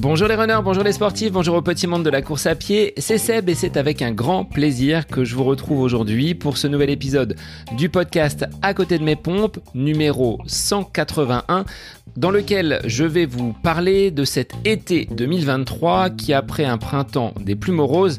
Bonjour les runners, bonjour les sportifs, bonjour au petit monde de la course à pied, c'est Seb et c'est avec un grand plaisir que je vous retrouve aujourd'hui pour ce nouvel épisode du podcast À côté de mes pompes, numéro 181, dans lequel je vais vous parler de cet été 2023 qui après un printemps des plus moroses,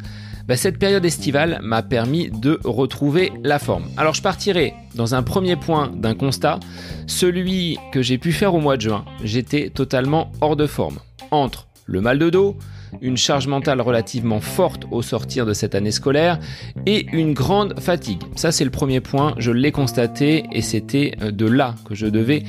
bah, cette période estivale m'a permis de retrouver la forme. Alors je partirai dans un premier point d'un constat, celui que j'ai pu faire au mois de juin. J'étais totalement hors de forme. Entre le mal de dos, une charge mentale relativement forte au sortir de cette année scolaire et une grande fatigue. Ça c'est le premier point, je l'ai constaté et c'était euh, de là que je devais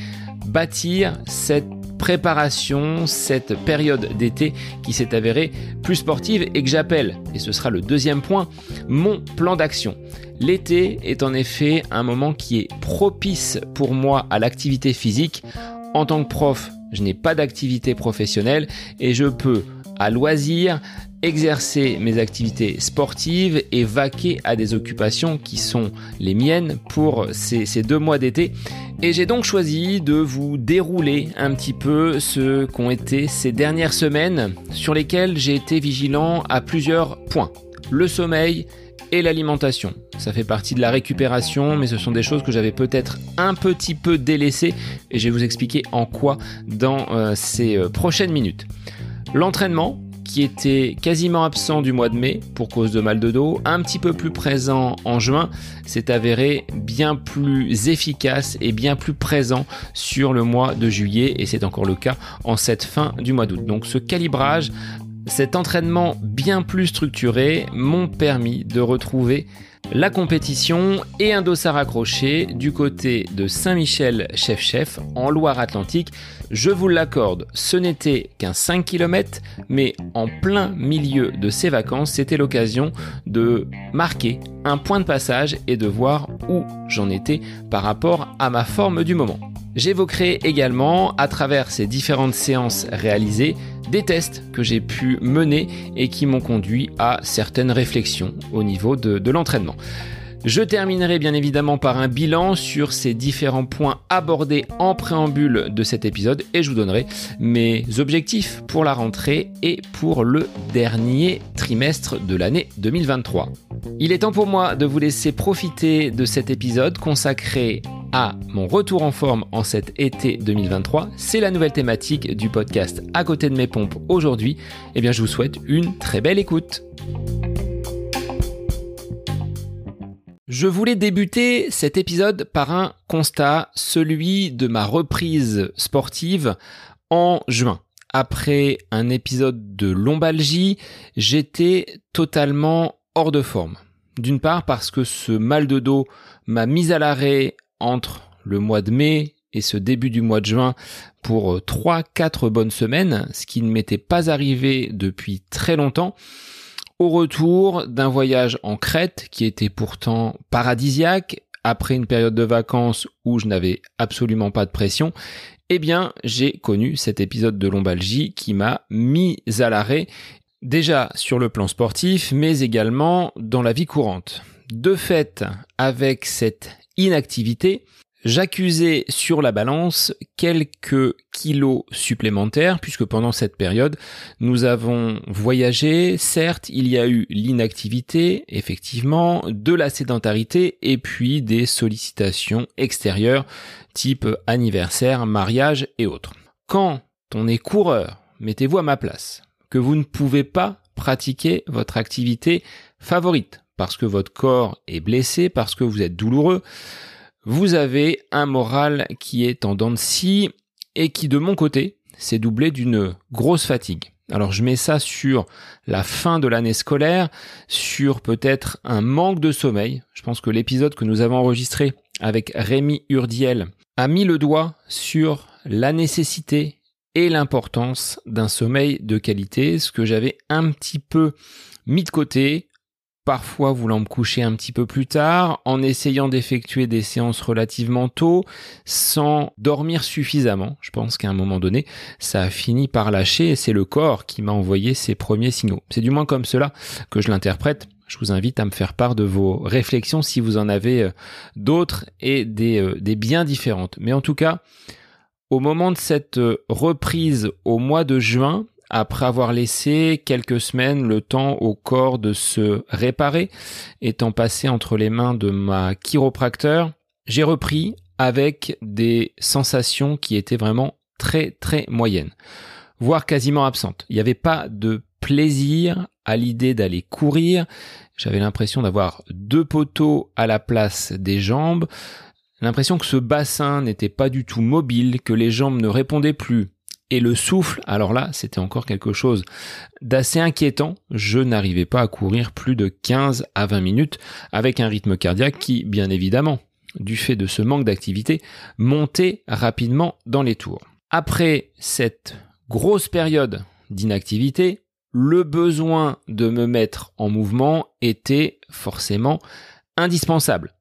bâtir cette préparation, cette période d'été qui s'est avérée plus sportive et que j'appelle, et ce sera le deuxième point, mon plan d'action. L'été est en effet un moment qui est propice pour moi à l'activité physique. En tant que prof, je n'ai pas d'activité professionnelle et je peux à loisir exercer mes activités sportives et vaquer à des occupations qui sont les miennes pour ces, deux mois d'été. Et j'ai donc choisi de vous dérouler un petit peu ce qu'ont été ces dernières semaines sur lesquelles j'ai été vigilant à plusieurs points. Le sommeil et l'alimentation. Ça fait partie de la récupération, mais ce sont des choses que j'avais peut-être un petit peu délaissées et je vais vous expliquer en quoi dans euh, ces euh, prochaines minutes. L'entraînement, qui était quasiment absent du mois de mai pour cause de mal de dos, un petit peu plus présent en juin, s'est avéré bien plus efficace et bien plus présent sur le mois de juillet et c'est encore le cas en cette fin du mois d'août. Donc ce calibrage cet entraînement bien plus structuré m'ont permis de retrouver la compétition et un dossard accroché du côté de Saint-Michel-Chef-Chef en Loire-Atlantique. Je vous l'accorde, ce n'était qu'un 5 km, mais en plein milieu de ces vacances, c'était l'occasion de marquer un point de passage et de voir où j'en étais par rapport à ma forme du moment. J'évoquerai également, à travers ces différentes séances réalisées, des tests que j'ai pu mener et qui m'ont conduit à certaines réflexions au niveau de, l'entraînement. Je terminerai bien évidemment par un bilan sur ces différents points abordés en préambule de cet épisode et je vous donnerai mes objectifs pour la rentrée et pour le dernier trimestre de l'année 2023. Il est temps pour moi de vous laisser profiter de cet épisode consacré à mon retour en forme en cet été 2023. C'est la nouvelle thématique du podcast À côté de mes pompes aujourd'hui. Eh bien, je vous souhaite une très belle écoute. Je voulais débuter cet épisode par un constat, celui de ma reprise sportive en juin. Après un épisode de lombalgie, j'étais totalement hors de forme. D'une part parce que ce mal de dos m'a mis à l'arrêt entre le mois de mai et ce début du mois de juin pour 3-4 euh, bonnes semaines, ce qui ne m'était pas arrivé depuis très longtemps. Au retour d'un voyage en Crète qui était pourtant paradisiaque, après une période de vacances où je n'avais absolument pas de pression, eh bien j'ai connu cet épisode de lombalgie qui m'a mis à l'arrêt, déjà sur le plan sportif, mais également dans la vie courante. De fait, avec cette inactivité, j'accusais sur la balance quelques kilos supplémentaires puisque pendant cette période, nous avons voyagé, certes, il y a eu l'inactivité, effectivement, de la sédentarité et puis des sollicitations extérieures type anniversaire, mariage et autres. Quand on est coureur, mettez-vous à ma place, que vous ne pouvez pas pratiquer votre activité favorite, parce que votre corps est blessé, parce que vous êtes douloureux, vous avez un moral qui est en dents de scie et qui de mon côté s'est doublé d'une grosse fatigue. Alors je mets ça sur la fin de l'année scolaire, sur peut-être un manque de sommeil. Je pense que l'épisode que nous avons enregistré avec Rémi Urdiel a mis le doigt sur la nécessité et l'importance d'un sommeil de qualité, ce que j'avais un petit peu mis de côté parfois voulant me coucher un petit peu plus tard, en essayant d'effectuer des séances relativement tôt, sans dormir suffisamment. Je pense qu'à un moment donné, ça a fini par lâcher et c'est le corps qui m'a envoyé ses premiers signaux. C'est du moins comme cela que je l'interprète. Je vous invite à me faire part de vos réflexions si vous en avez euh, d'autres et des, euh, des bien différentes. Mais en tout cas, Au moment de cette reprise au mois de juin, après avoir laissé quelques semaines le temps au corps de se réparer, étant passé entre les mains de ma chiropracteur, j'ai repris avec des sensations qui étaient vraiment très très moyennes, voire quasiment absentes. Il n'y avait pas de plaisir à l'idée d'aller courir. J'avais l'impression d'avoir deux poteaux à la place des jambes, l'impression que ce bassin n'était pas du tout mobile, que les jambes ne répondaient plus. Et le souffle, alors là, c'était encore quelque chose d'assez inquiétant. Je n'arrivais pas à courir plus de 15 à 20 minutes avec un rythme cardiaque qui, bien évidemment, du fait de ce manque d'activité, montait rapidement dans les tours. Après cette grosse période d'inactivité, le besoin de me mettre en mouvement était forcément indispensable.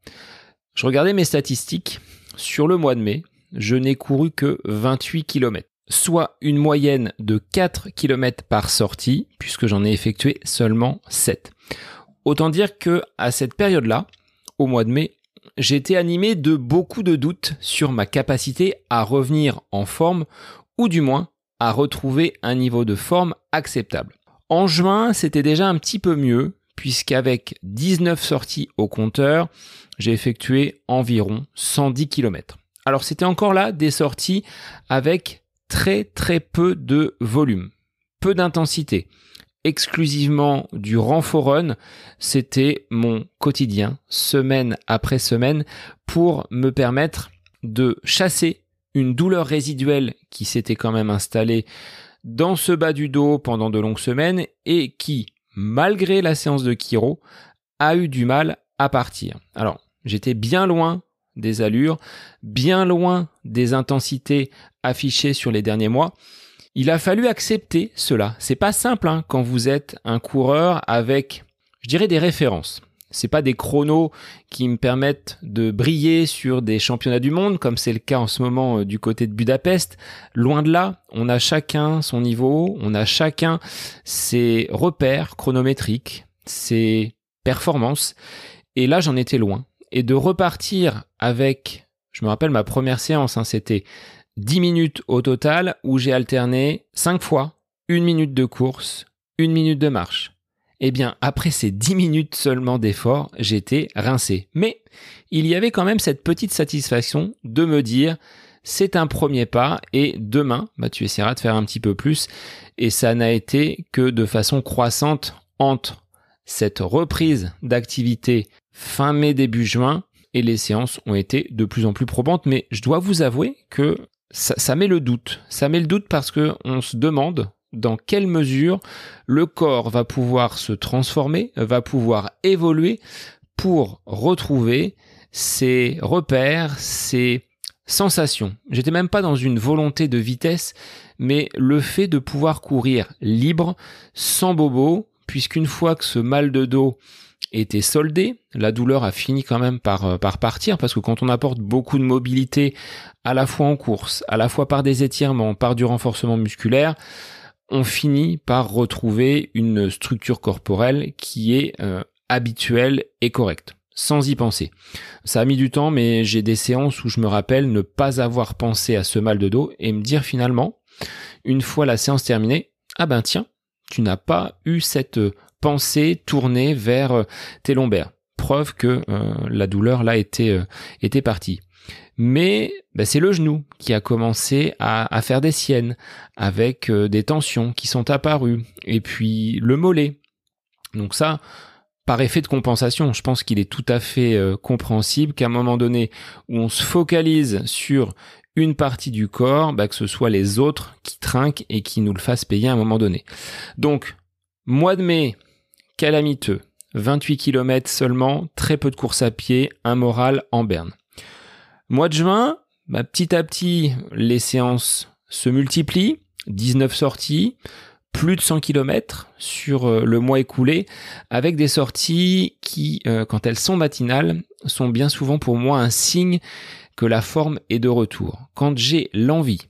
Je regardais mes statistiques. Sur le mois de mai, je n'ai couru que 28 km, soit une moyenne de 4 km par sortie, puisque j'en ai effectué seulement 7. Autant dire que à cette période-là, au mois de mai, j'étais animé de beaucoup de doutes sur ma capacité à revenir en forme, ou du moins à retrouver un niveau de forme acceptable. En juin, c'était déjà un petit peu mieux, puisqu'avec 19 sorties au compteur, j'ai effectué environ 110 km. Alors c'était encore là des sorties avec très très peu de volume, peu d'intensité, exclusivement du renfort run, c'était mon quotidien, semaine après semaine, pour me permettre de chasser une douleur résiduelle qui s'était quand même installée dans ce bas du dos pendant de longues semaines et qui, malgré la séance de Kiro, a eu du mal à partir. Alors, j'étais bien loin des allures, bien loin des intensités affichées sur les derniers mois. Il a fallu accepter cela. C'est pas simple hein, quand vous êtes un coureur avec, je dirais, des références c'est pas des chronos qui me permettent de briller sur des championnats du monde comme c'est le cas en ce moment euh, du côté de Budapest. Loin de là, on a chacun son niveau, on a chacun ses repères chronométriques, ses performances. Et là, j'en étais loin. Et de repartir avec, je me rappelle ma première séance, hein, c'était 10 minutes au total où j'ai alterné 5 fois une minute de course, une minute de marche eh bien, après ces 10 minutes seulement d'effort, j'étais rincé. Mais il y avait quand même cette petite satisfaction de me dire, c'est un premier pas et demain, bah, tu essaieras de faire un petit peu plus. Et ça n'a été que de façon croissante entre cette reprise d'activité fin mai, début juin et les séances ont été de plus en plus probantes. Mais je dois vous avouer que ça, ça met le doute. Ça met le doute parce que on se demande dans quelle mesure le corps va pouvoir se transformer, va pouvoir évoluer pour retrouver ses repères, ses sensations. J'étais même pas dans une volonté de vitesse, mais le fait de pouvoir courir libre, sans bobo, puisqu'une fois que ce mal de dos était soldé, la douleur a fini quand même par, euh, par partir, parce que quand on apporte beaucoup de mobilité, à la fois en course, à la fois par des étirements, par du renforcement musculaire, on finit par retrouver une structure corporelle qui est euh, habituelle et correcte, sans y penser. Ça a mis du temps, mais j'ai des séances où je me rappelle ne pas avoir pensé à ce mal de dos et me dire finalement, une fois la séance terminée, ah ben tiens, tu n'as pas eu cette pensée tournée vers euh, tes lombaires. Preuve que euh, la douleur là était, était partie mais bah, c'est le genou qui a commencé à, faire des siennes avec euh, des tensions qui sont apparues et puis le mollet. Donc ça, par effet de compensation, je pense qu'il est tout à fait euh, compréhensible qu'à un moment donné où on se focalise sur une partie du corps, bah, que ce soit les autres qui trinquent et qui nous le fassent payer à un moment donné. Donc, mois de mai, calamiteux, 28 km seulement, très peu de course à pied, un moral en berne. Mois de juin, bah, petit à petit, les séances se multiplient, 19 sorties, plus de 100 km sur euh, le mois écoulé, avec des sorties qui, euh, quand elles sont matinales, sont bien souvent pour moi un signe que la forme est de retour. Quand j'ai l'envie,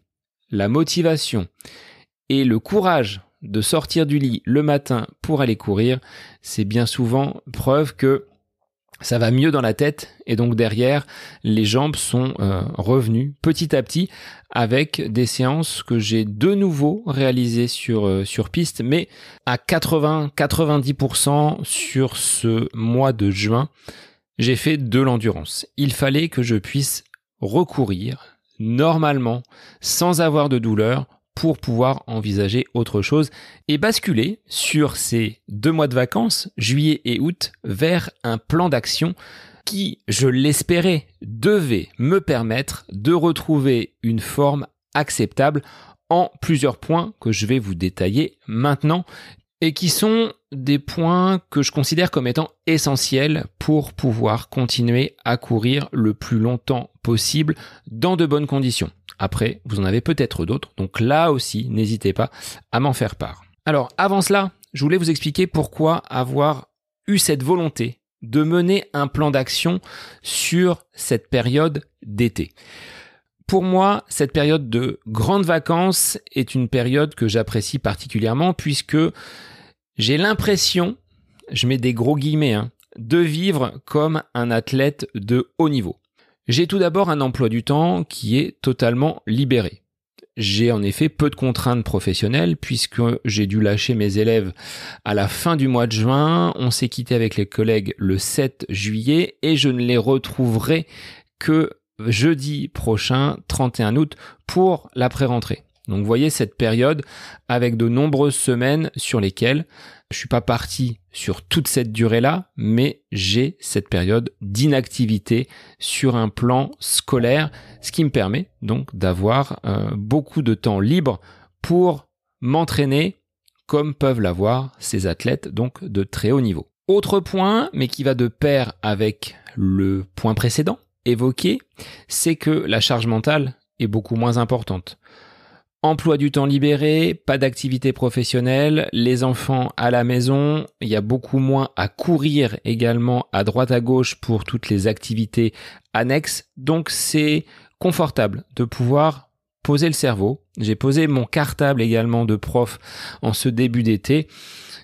la motivation et le courage de sortir du lit le matin pour aller courir, c'est bien souvent preuve que ça va mieux dans la tête et donc derrière les jambes sont euh, revenues petit à petit avec des séances que j'ai de nouveau réalisées sur euh, sur piste mais à 80 90% sur ce mois de juin j'ai fait de l'endurance. Il fallait que je puisse recourir normalement sans avoir de douleur pour pouvoir envisager autre chose et basculer sur ces deux mois de vacances, juillet et août, vers un plan d'action qui, je l'espérais, devait me permettre de retrouver une forme acceptable en plusieurs points que je vais vous détailler maintenant et qui sont des points que je considère comme étant essentiels pour pouvoir continuer à courir le plus longtemps possible dans de bonnes conditions. Après, vous en avez peut-être d'autres, donc là aussi, n'hésitez pas à m'en faire part. Alors, avant cela, je voulais vous expliquer pourquoi avoir eu cette volonté de mener un plan d'action sur cette période d'été. Pour moi, cette période de grandes vacances est une période que j'apprécie particulièrement puisque j'ai l'impression, je mets des gros guillemets, hein, de vivre comme un athlète de haut niveau. J'ai tout d'abord un emploi du temps qui est totalement libéré. J'ai en effet peu de contraintes professionnelles puisque j'ai dû lâcher mes élèves à la fin du mois de juin. On s'est quitté avec les collègues le 7 juillet et je ne les retrouverai que jeudi prochain, 31 août, pour l'après-rentrée. Donc vous voyez cette période avec de nombreuses semaines sur lesquelles je suis pas parti sur toute cette durée-là, mais j'ai cette période d'inactivité sur un plan scolaire, ce qui me permet donc d'avoir euh, beaucoup de temps libre pour m'entraîner comme peuvent l'avoir ces athlètes donc de très haut niveau. Autre point, mais qui va de pair avec le point précédent évoqué, c'est que la charge mentale est beaucoup moins importante. Emploi du temps libéré, pas d'activité professionnelle, les enfants à la maison, il y a beaucoup moins à courir également à droite à gauche pour toutes les activités annexes. Donc c'est confortable de pouvoir poser le cerveau. J'ai posé mon cartable également de prof en ce début d'été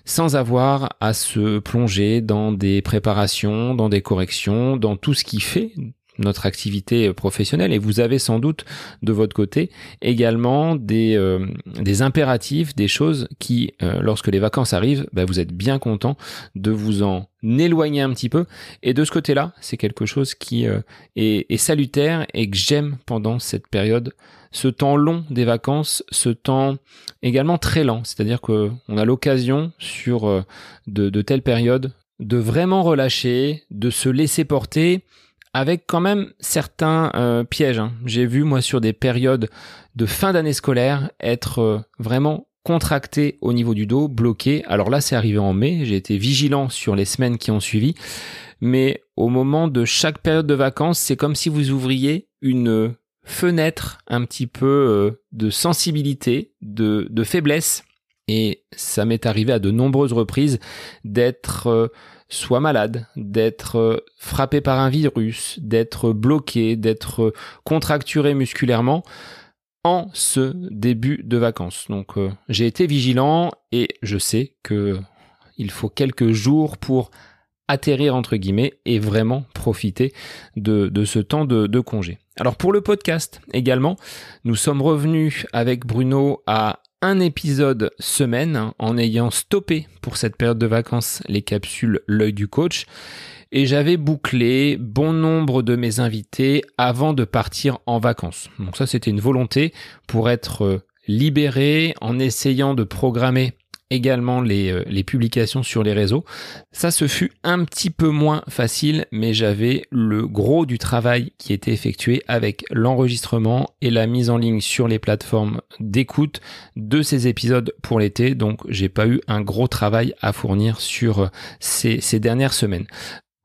sans avoir à se plonger dans des préparations, dans des corrections, dans tout ce qui fait notre activité professionnelle et vous avez sans doute de votre côté également des, euh, des impératifs, des choses qui, euh, lorsque les vacances arrivent, bah, vous êtes bien content de vous en éloigner un petit peu. Et de ce côté-là, c'est quelque chose qui euh, est, salutaire et que j'aime pendant cette période, ce temps long des vacances, ce temps également très lent. C'est-à-dire que on a l'occasion sur de, de telles périodes de vraiment relâcher, de se laisser porter avec quand même certains euh, pièges. Hein. J'ai vu moi sur des périodes de fin d'année scolaire être euh, vraiment contracté au niveau du dos, bloqué. Alors là, c'est arrivé en mai. J'ai été vigilant sur les semaines qui ont suivi. Mais au moment de chaque période de vacances, c'est comme si vous ouvriez une fenêtre un petit peu euh, de sensibilité, de faiblesse. Et ça m'est arrivé à de nombreuses reprises d'être soit malade, d'être euh, frappé par un virus, d'être bloqué, d'être contracturé musculairement en ce début de vacances. Donc euh, j'ai été vigilant et je sais que il faut quelques jours pour atterrir entre guillemets et vraiment profiter de, ce temps de congé. Alors pour le podcast également, nous sommes revenus avec Bruno à un épisode semaine en ayant stoppé pour cette période de vacances les capsules L'œil du coach. Et j'avais bouclé bon nombre de mes invités avant de partir en vacances. Donc ça c'était une volonté pour être euh, libéré en essayant de programmer également les, euh, les, publications sur les réseaux. Ça se fut un petit peu moins facile, mais j'avais le gros du travail qui était effectué avec l'enregistrement et la mise en ligne sur les plateformes d'écoute de ces épisodes pour l'été. Donc j'ai pas eu un gros travail à fournir sur euh, ces dernières semaines.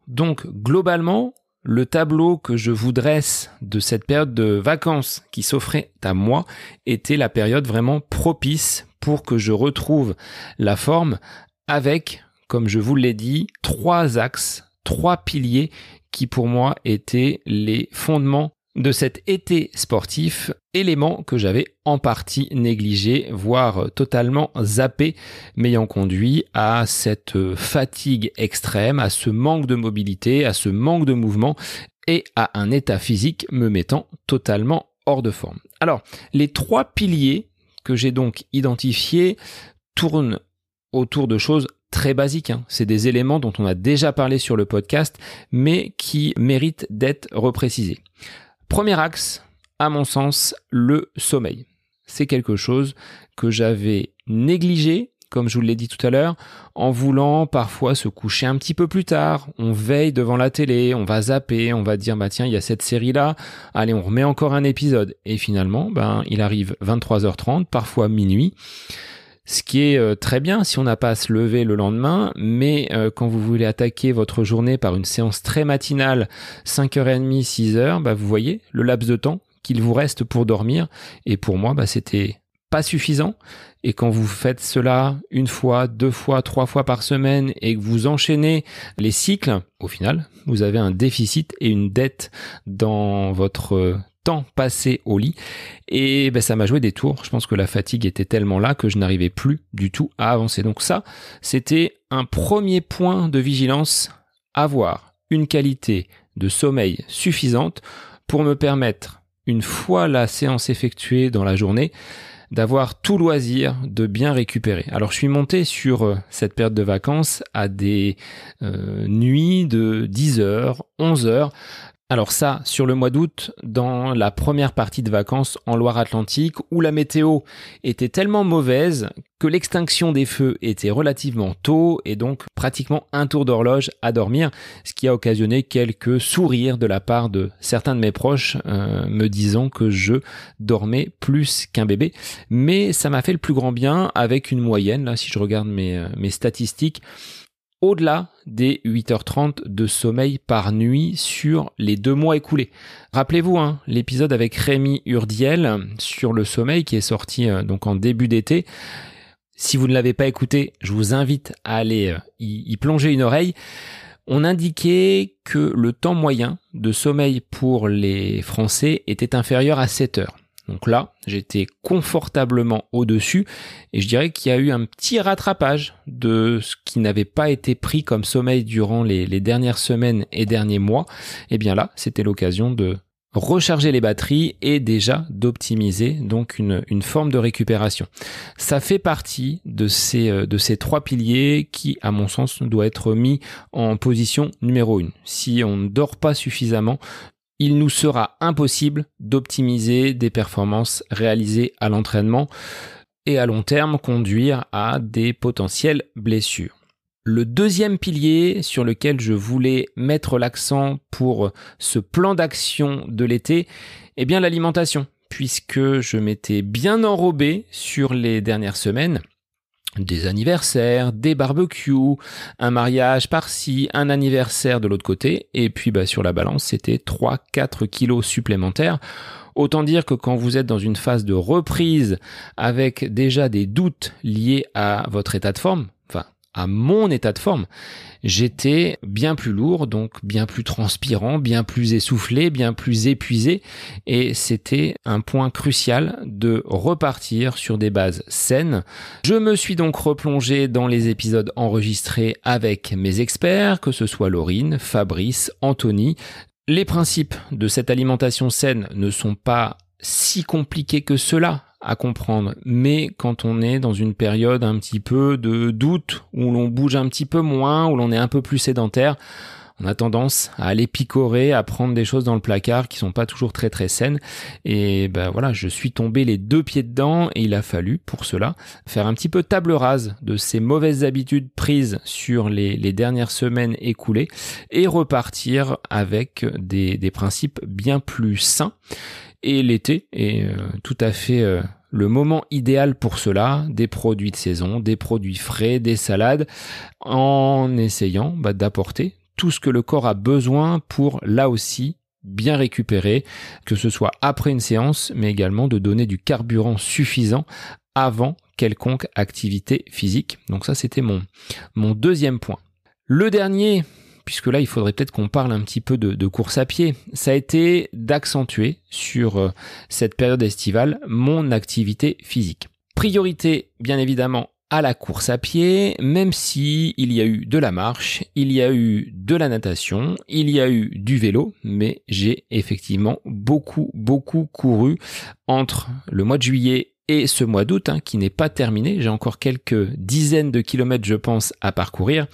Donc globalement, le tableau que je vous dresse de cette période de vacances qui s'offrait à moi était la période vraiment propice pour que je retrouve la forme avec, comme je vous l'ai dit, trois axes, trois piliers qui pour moi étaient les fondements de cet été sportif, élément que j'avais en partie négligé, voire totalement zappé, m'ayant conduit à cette fatigue extrême, à ce manque de mobilité, à ce manque de mouvement et à un état physique me mettant totalement hors de forme. Alors, les trois piliers que j'ai donc identifiés tournent autour de choses très basiques. Hein. C'est des éléments dont on a déjà parlé sur le podcast, mais qui méritent d'être reprécisés. Premier axe, à mon sens, le sommeil. C'est quelque chose que j'avais négligé, comme je vous l'ai dit tout à l'heure, en voulant parfois se coucher un petit peu plus tard. On veille devant la télé, on va zapper, on va dire bah tiens, il y a cette série là, allez, on remet encore un épisode et finalement, ben il arrive 23h30, parfois minuit ce qui est euh, très bien si on n'a pas à se lever le lendemain, mais euh, quand vous voulez attaquer votre journée par une séance très matinale, 5h30, 6h, bah vous voyez le laps de temps qu'il vous reste pour dormir, et pour moi, bah c'était pas suffisant. Et quand vous faites cela une fois, deux fois, trois fois par semaine et que vous enchaînez les cycles, au final, vous avez un déficit et une dette dans votre temps passé au lit. Et ben, ça m'a joué des tours. Je pense que la fatigue était tellement là que je n'arrivais plus du tout à avancer. Donc ça, c'était un premier point de vigilance. Avoir une qualité de sommeil suffisante pour me permettre, une fois la séance effectuée dans la journée, d'avoir tout loisir de bien récupérer. Alors je suis monté sur euh, cette période de vacances à des euh, nuits de 10 heures, 11 heures. Alors ça, sur le mois d'août, dans la première partie de vacances en Loire-Atlantique, où la météo était tellement mauvaise que l'extinction des feux était relativement tôt et donc pratiquement un tour d'horloge à dormir, ce qui a occasionné quelques sourires de la part de certains de mes proches euh, me disant que je dormais plus qu'un bébé. Mais ça m'a fait le plus grand bien avec une moyenne, là si je regarde mes, euh, mes statistiques, au-delà des 8h30 de sommeil par nuit sur les deux mois écoulés. Rappelez-vous hein, l'épisode avec Rémi Urdiel sur le sommeil qui est sorti euh, donc en début d'été. Si vous ne l'avez pas écouté, je vous invite à aller euh, y, plonger une oreille. On indiquait que le temps moyen de sommeil pour les Français était inférieur à 7 heures. Donc là, j'étais confortablement au-dessus et je dirais qu'il y a eu un petit rattrapage de ce qui n'avait pas été pris comme sommeil durant les, dernières semaines et derniers mois. Et bien là, c'était l'occasion de recharger les batteries et déjà d'optimiser donc une, une, forme de récupération. Ça fait partie de ces, euh, de ces trois piliers qui, à mon sens, doit être mis en position numéro une. Si on ne dort pas suffisamment, il nous sera impossible d'optimiser des performances réalisées à l'entraînement et à long terme conduire à des potentielles blessures. Le deuxième pilier sur lequel je voulais mettre l'accent pour ce plan d'action de l'été, est bien l'alimentation, puisque je m'étais bien enrobé sur les dernières semaines des anniversaires, des barbecues, un mariage par-ci, un anniversaire de l'autre côté, et puis bah, sur la balance, c'était 3-4 kilos supplémentaires. Autant dire que quand vous êtes dans une phase de reprise avec déjà des doutes liés à votre état de forme, à mon état de forme, j'étais bien plus lourd, donc bien plus transpirant, bien plus essoufflé, bien plus épuisé, et c'était un point crucial de repartir sur des bases saines. Je me suis donc replongé dans les épisodes enregistrés avec mes experts, que ce soit Laurine, Fabrice, Anthony. Les principes de cette alimentation saine ne sont pas si compliqués que cela à comprendre. Mais quand on est dans une période un petit peu de doute, où l'on bouge un petit peu moins, où l'on est un peu plus sédentaire, on a tendance à aller picorer, à prendre des choses dans le placard qui sont pas toujours très très saines. Et ben voilà, je suis tombé les deux pieds dedans et il a fallu pour cela faire un petit peu table rase de ces mauvaises habitudes prises sur les, les dernières semaines écoulées et repartir avec des, des principes bien plus sains et l'été est euh, tout à fait euh, le moment idéal pour cela, des produits de saison, des produits frais, des salades, en essayant bah, d'apporter tout ce que le corps a besoin pour là aussi bien récupérer, que ce soit après une séance, mais également de donner du carburant suffisant avant quelconque activité physique. Donc ça, c'était mon, mon deuxième point. Le dernier puisque là il faudrait peut-être qu'on parle un petit peu de, course à pied, ça a été d'accentuer sur euh, cette période estivale mon activité physique. Priorité bien évidemment à la course à pied, même si il y a eu de la marche, il y a eu de la natation, il y a eu du vélo, mais j'ai effectivement beaucoup beaucoup couru entre le mois de juillet et ce mois d'août hein, qui n'est pas terminé. J'ai encore quelques dizaines de kilomètres, je pense, à parcourir.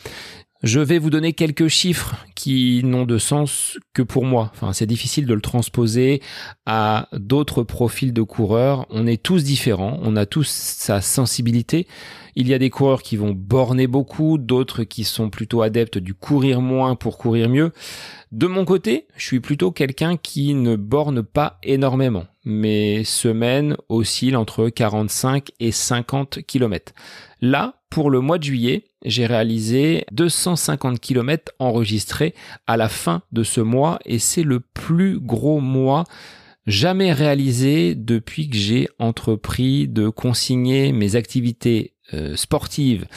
Je vais vous donner quelques chiffres qui n'ont de sens que pour moi. Enfin, c'est difficile de le transposer à d'autres profils de coureurs. On est tous différents, on a tous sa sensibilité. Il y a des coureurs qui vont borner beaucoup, d'autres qui sont plutôt adeptes du courir moins pour courir mieux. De mon côté, je suis plutôt quelqu'un qui ne borne pas énormément. Mes semaines oscillent entre 45 et 50 km. Là, pour le mois de juillet, j'ai réalisé 250 km enregistrés à la fin de ce mois et c'est le plus gros mois jamais réalisé depuis que j'ai entrepris de consigner mes activités euh, sportives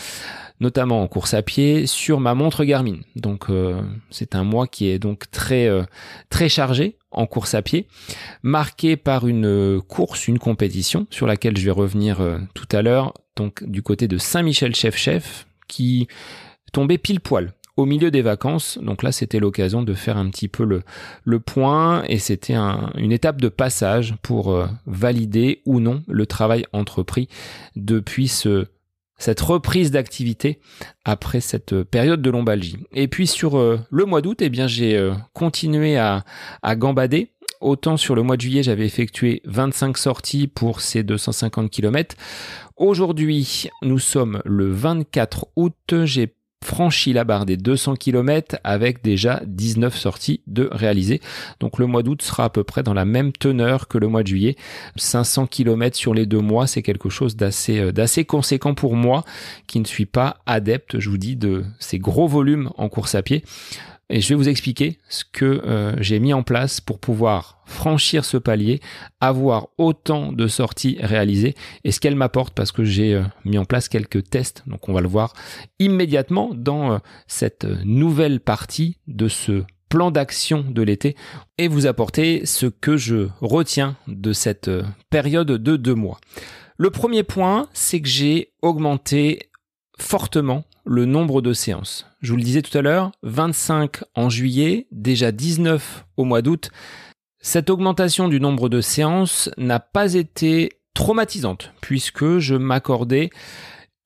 notamment en course à pied sur ma montre Garmin. Donc euh, c'est un mois qui est donc très euh, très chargé en course à pied, marqué par une course, une compétition sur laquelle je vais revenir tout à l'heure donc du côté de Saint-Michel-Chef-Chef, qui tombait pile poil au milieu des vacances. Donc là, c'était l'occasion de faire un petit peu le, le point et c'était une étape de passage pour euh, valider ou non le travail entrepris depuis ce, cette reprise d'activité après cette période de lombalgie. Et puis sur euh, le mois d'août, eh bien j'ai euh, continué à, gambader Autant sur le mois de juillet, j'avais effectué 25 sorties pour ces 250 km. Aujourd'hui, nous sommes le 24 août. Franchi la barre des 200 km avec déjà 19 sorties de réalisées. Donc le mois d'août sera à peu près dans la même teneur que le mois de juillet. 500 km sur les deux mois, c'est quelque chose d'assez euh, d'assez conséquent pour moi qui ne suis pas adepte, je vous dis, de ces gros volumes en course à pied. Et je vais vous expliquer ce que euh, j'ai mis en place pour pouvoir franchir ce palier, avoir autant de sorties réalisées et ce qu'elle m'apporte parce que j'ai euh, mis en place quelques tests. Donc on va le voir immédiatement dans euh, cette nouvelle partie de ce plan d'action de l'été et vous apporter ce que je retiens de cette période de deux mois. Le premier point, c'est que j'ai augmenté fortement le nombre de séances. Je vous le disais tout à l'heure, 25 en juillet, déjà 19 au mois d'août. Cette augmentation du nombre de séances n'a pas été traumatisante puisque je m'accordais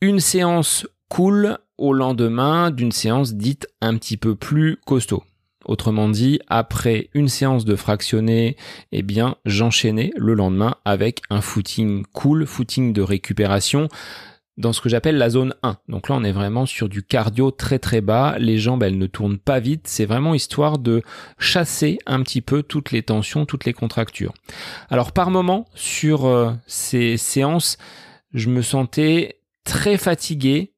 une séance cool au lendemain d'une séance dite un petit peu plus costaud. Autrement dit, après une séance de fractionné, eh bien, j'enchaînais le lendemain avec un footing cool, footing de récupération, dans ce que j'appelle la zone 1. Donc là, on est vraiment sur du cardio très très bas. Les jambes, elles ne tournent pas vite. C'est vraiment histoire de chasser un petit peu toutes les tensions, toutes les contractures. Alors par moment, sur euh, ces séances, je me sentais très fatigué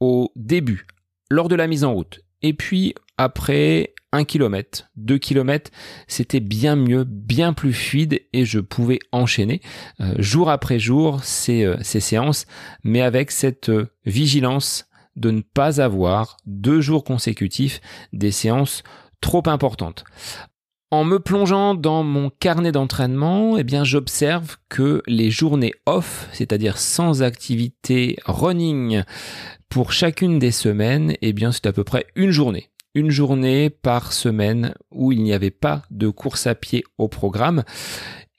au début, lors de la mise en route. Et puis après, 1 km, 2 km, c'était bien mieux, bien plus fluide et je pouvais enchaîner euh, jour après jour ces, euh, ces, séances, mais avec cette euh, vigilance de ne pas avoir deux jours consécutifs des séances trop importantes. En me plongeant dans mon carnet d'entraînement, eh bien, j'observe que les journées off, c'est-à-dire sans activité running pour chacune des semaines, eh bien, c'est à peu près une journée une journée par semaine où il n'y avait pas de course à pied au programme.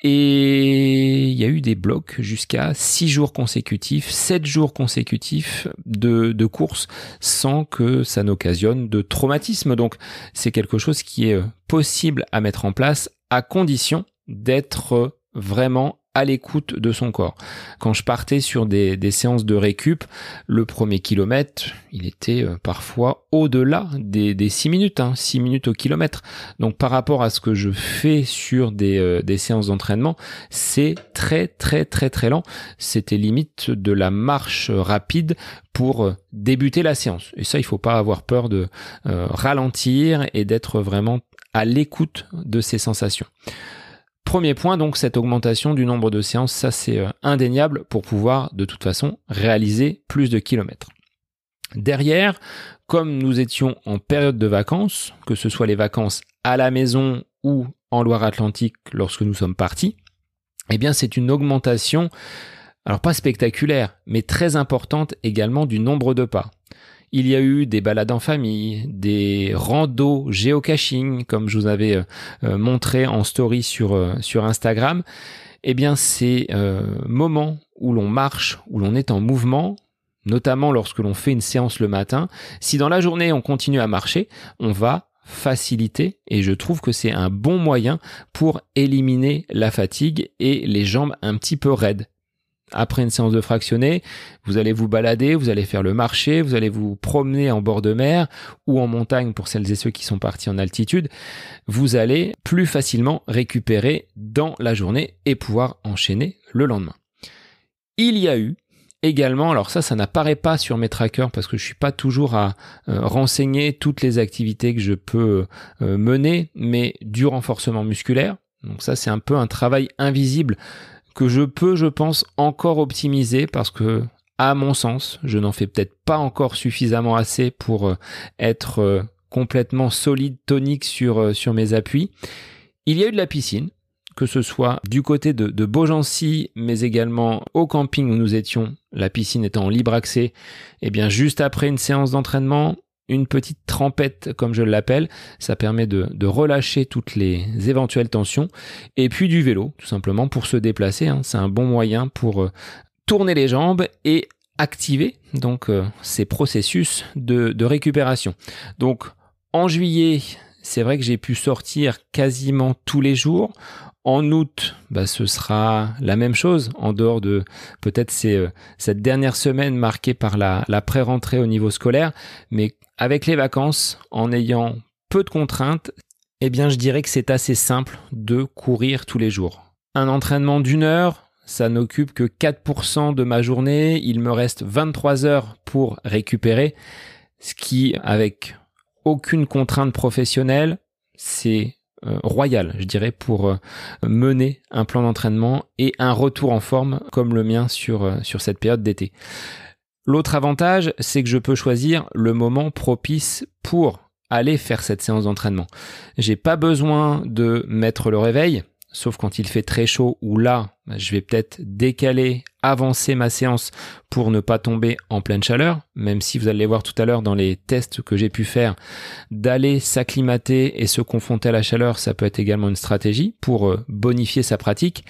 Et il y a eu des blocs jusqu'à 6 jours consécutifs, 7 jours consécutifs de, de course sans que ça n'occasionne de traumatisme. Donc c'est quelque chose qui est possible à mettre en place à condition d'être vraiment à l'écoute de son corps. Quand je partais sur des, séances de récup, le premier kilomètre, il était euh, parfois au-delà des, des 6 minutes, hein, 6 minutes au kilomètre. Donc par rapport à ce que je fais sur des, euh, des séances d'entraînement, c'est très très très très lent. C'était limite de la marche rapide pour euh, débuter la séance. Et ça, il faut pas avoir peur de ralentir et d'être vraiment à l'écoute de ces sensations. Premier point, donc cette augmentation du nombre de séances, ça c'est euh, indéniable pour pouvoir de toute façon réaliser plus de kilomètres. Derrière, comme nous étions en période de vacances, que ce soit les vacances à la maison ou en Loire-Atlantique lorsque nous sommes partis, eh bien c'est une augmentation, alors pas spectaculaire, mais très importante également du nombre de pas. Il y a eu des balades en famille, des randos géocaching, comme je vous avais euh, euh, montré en story sur, euh, sur Instagram. Eh bien, ces moments où l'on marche, où l'on est en mouvement, notamment lorsque l'on fait une séance le matin, si dans la journée on continue à marcher, on va faciliter et je trouve que c'est un bon moyen pour éliminer la fatigue et les jambes un petit peu raides. Après une séance de fractionné, vous allez vous balader, vous allez faire le marché, vous allez vous promener en bord de mer ou en montagne pour celles et ceux qui sont partis en altitude. Vous allez plus facilement récupérer dans la journée et pouvoir enchaîner le lendemain. Il y a eu également, alors ça, ça n'apparaît pas sur mes trackers parce que je suis pas toujours à euh, renseigner toutes les activités que je peux euh, mener, mais du renforcement musculaire. Donc ça, c'est un peu un travail invisible que je peux, je pense, encore optimiser parce que, à mon sens, je n'en fais peut-être pas encore suffisamment assez pour euh, être complètement solide, tonique sur, sur mes appuis. Il y a eu de la piscine que ce soit du côté de, de Beaugency, mais également au camping où nous étions, la piscine étant en libre accès, et eh bien juste après une séance d'entraînement, une petite trempette comme je l'appelle, ça permet de, relâcher toutes les éventuelles tensions, et puis du vélo, tout simplement pour se déplacer, hein. c'est un bon moyen pour euh, tourner les jambes et activer donc euh, ces processus de, de récupération. Donc en juillet, c'est vrai que j'ai pu sortir quasiment tous les jours. En août, bah, ce sera la même chose, en dehors de peut-être euh, cette dernière semaine marquée par la, la pré-rentrée au niveau scolaire, mais avec les vacances, en ayant peu de contraintes, eh bien je dirais que c'est assez simple de courir tous les jours. Un entraînement d'une heure, ça n'occupe que 4% de ma journée, il me reste 23 heures pour récupérer, ce qui, avec aucune contrainte professionnelle, c'est euh, royal, je dirais, pour euh, mener un plan d'entraînement et un retour en forme comme le mien sur, euh, sur cette période d'été. L'autre avantage, c'est que je peux choisir le moment propice pour aller faire cette séance d'entraînement. J'ai pas besoin de mettre le réveil, sauf quand il fait très chaud ou là, je vais peut-être décaler, avancer ma séance pour ne pas tomber en pleine chaleur, même si vous allez voir tout à l'heure dans les tests que j'ai pu faire, d'aller s'acclimater et se confronter à la chaleur, ça peut être également une stratégie pour euh, bonifier sa pratique,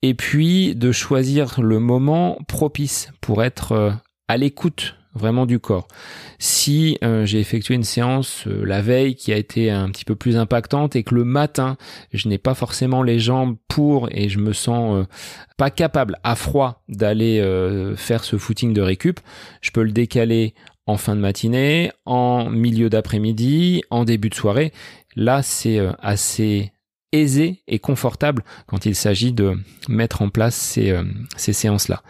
et puis de choisir le moment propice pour être euh, à l'écoute vraiment du corps. Si euh, j'ai effectué une séance euh, la veille qui a été un petit peu plus impactante et que le matin je n'ai pas forcément les jambes pour et je me sens euh, pas capable à froid d'aller faire ce footing de récup, je peux le décaler en fin de matinée, en milieu d'après-midi, en début de soirée. Là, c'est assez aisé et confortable quand il s'agit de mettre en place ces, ces séances-là.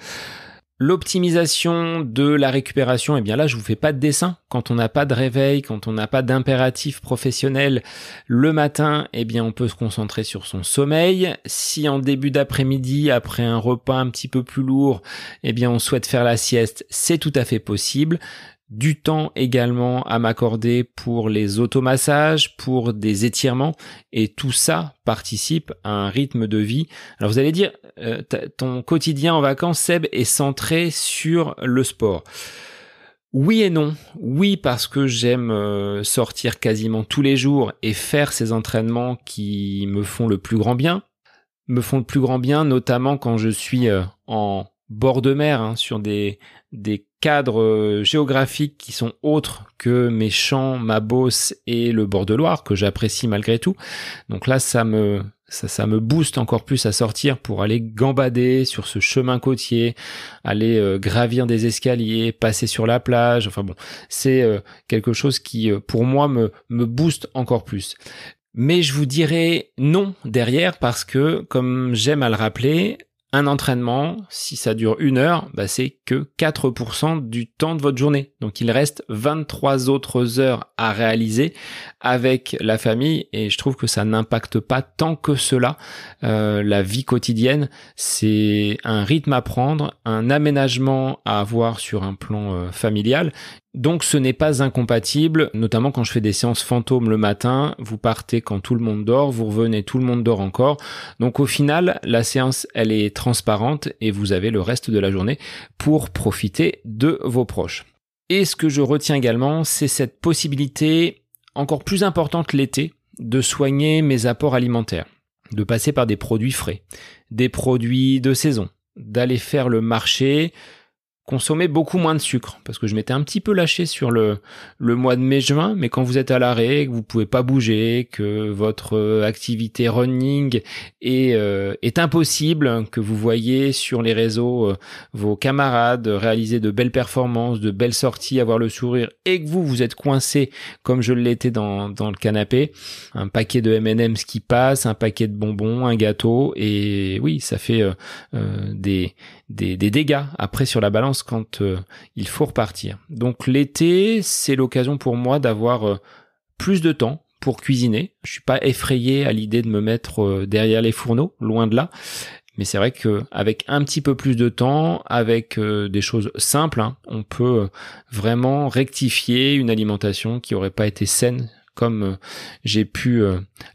L'optimisation de la récupération, eh bien là, je vous fais pas de dessin. Quand on n'a pas de réveil, quand on n'a pas d'impératif professionnel le matin, eh bien, on peut se concentrer sur son sommeil. Si en début d'après-midi, après un repas un petit peu plus lourd, eh bien, on souhaite faire la sieste, c'est tout à fait possible du temps également à m'accorder pour les automassages, pour des étirements, et tout ça participe à un rythme de vie. Alors vous allez dire, euh, ton quotidien en vacances, Seb, est centré sur le sport. Oui et non. Oui parce que j'aime euh, sortir quasiment tous les jours et faire ces entraînements qui me font le plus grand bien. Me font le plus grand bien, notamment quand je suis euh, en bord de mer, hein, sur des, des cadres euh, géographiques qui sont autres que mes champs, ma Beauce et le bord de Loire, que j'apprécie malgré tout. Donc là, ça me, ça, ça me booste encore plus à sortir pour aller gambader sur ce chemin côtier, aller euh, gravir des escaliers, passer sur la plage. Enfin bon, c'est euh, quelque chose qui, pour moi, me, me booste encore plus. Mais je vous dirais non derrière parce que, comme j'aime à le rappeler, un entraînement, si ça dure une heure, bah c'est que 4% du temps de votre journée. Donc il reste 23 autres heures à réaliser avec la famille et je trouve que ça n'impacte pas tant que cela euh, la vie quotidienne. C'est un rythme à prendre, un aménagement à avoir sur un plan euh, familial Donc ce n'est pas incompatible, notamment quand je fais des séances fantômes le matin, vous partez quand tout le monde dort, vous revenez, tout le monde dort encore. Donc au final, la séance, elle est transparente et vous avez le reste de la journée pour profiter de vos proches. Et ce que je retiens également, c'est cette possibilité encore plus importante l'été de soigner mes apports alimentaires, de passer par des produits frais, des produits de saison, d'aller faire le marché, consommer beaucoup moins de sucre parce que je m'étais un petit peu lâché sur le, le mois de mai-juin, mais quand vous êtes à l'arrêt, que vous pouvez pas bouger, que votre euh, activité running est, euh, est impossible, que vous voyez sur les réseaux euh, vos camarades réaliser de belles performances, de belles sorties, avoir le sourire, et que vous, vous êtes coincé comme je l'étais dans, dans le canapé, un paquet de M&M's qui passe, un paquet de bonbons, un gâteau, et oui, ça fait des, des, dégâts après sur la balance quand euh, il faut repartir. Donc l'été, c'est l'occasion pour moi d'avoir euh, plus de temps pour cuisiner. Je suis pas effrayé à l'idée de me mettre euh, derrière les fourneaux, loin de là. Mais c'est vrai que avec un petit peu plus de temps, avec des choses simples, hein, on peut vraiment rectifier une alimentation qui aurait pas été saine comme j'ai pu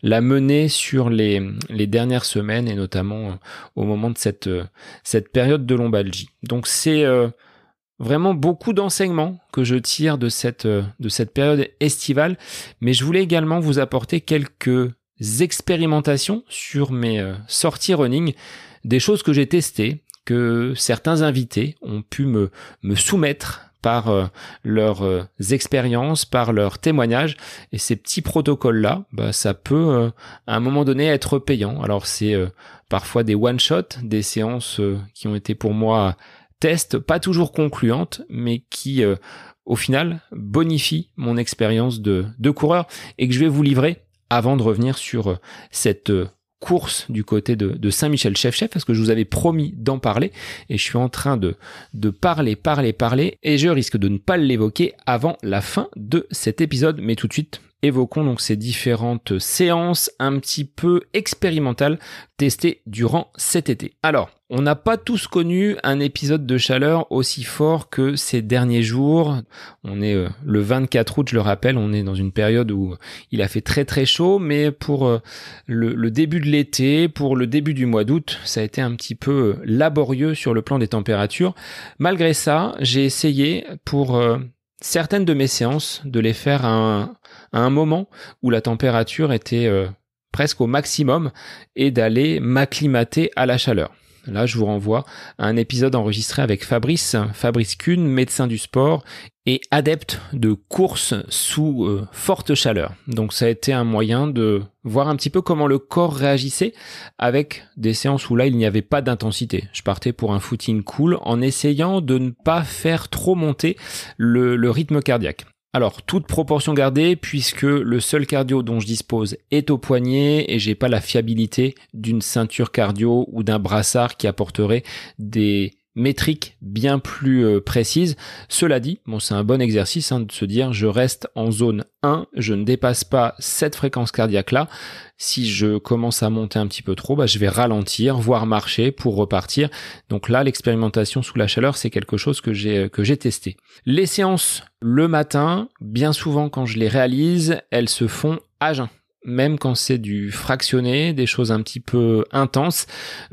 la mener sur les, dernières semaines et notamment au moment de cette, période de lombalgie. Donc c'est vraiment beaucoup d'enseignements que je tire de cette, euh, de cette période estivale, mais je voulais également vous apporter quelques expérimentations sur mes euh, sorties running, des choses que j'ai testées, que certains invités ont pu me soumettre par euh, leurs expériences, par leurs témoignages. Et ces petits protocoles-là, bah, ça peut à un moment donné être payant. Alors c'est parfois des one-shots, des séances qui ont été pour moi test pas toujours concluante, mais qui euh, au final bonifie mon expérience de, de coureur et que je vais vous livrer avant de revenir sur euh, cette euh, course du côté de, Saint-Michel-Chef-Chef parce que je vous avais promis d'en parler et je suis en train de, de parler, parler, parler et je risque de ne pas l'évoquer avant la fin de cet épisode. Mais tout de suite, évoquons donc ces différentes séances un petit peu expérimentales testées durant cet été. Alors, on n'a pas tous connu un épisode de chaleur aussi fort que ces derniers jours. On est euh, le 24 août, je le rappelle, on est dans une période où il a fait très très chaud, mais pour euh, le, début de l'été, pour le début du mois d'août, ça a été un petit peu euh, laborieux sur le plan des températures. Malgré ça, j'ai essayé pour certaines de mes séances de les faire à un, moment où la température était euh, presque au maximum et d'aller m'acclimater à la chaleur. Là, je vous renvoie à un épisode enregistré avec Fabrice, Fabrice Kuhn, médecin du sport et adepte de courses sous euh, forte chaleur. Donc ça a été un moyen de voir un petit peu comment le corps réagissait avec des séances où là il n'y avait pas d'intensité. Je partais pour un footing cool en essayant de ne pas faire trop monter le rythme cardiaque. Alors, toute proportion gardée, puisque le seul cardio dont je dispose est au poignet et j'ai pas la fiabilité d'une ceinture cardio ou d'un brassard qui apporterait des métriques bien plus euh, précises. Cela dit, bon, c'est un bon exercice hein, de se dire je reste en zone 1, je ne dépasse pas cette fréquence cardiaque là. Si je commence à monter un petit peu trop, bah, je vais ralentir, voire marcher pour repartir. Donc là, l'expérimentation sous la chaleur, c'est quelque chose que j'ai que j'ai testé. Les séances le matin, bien souvent quand je les réalise, elles se font à jeun même quand c'est du fractionné, des choses un petit peu intenses.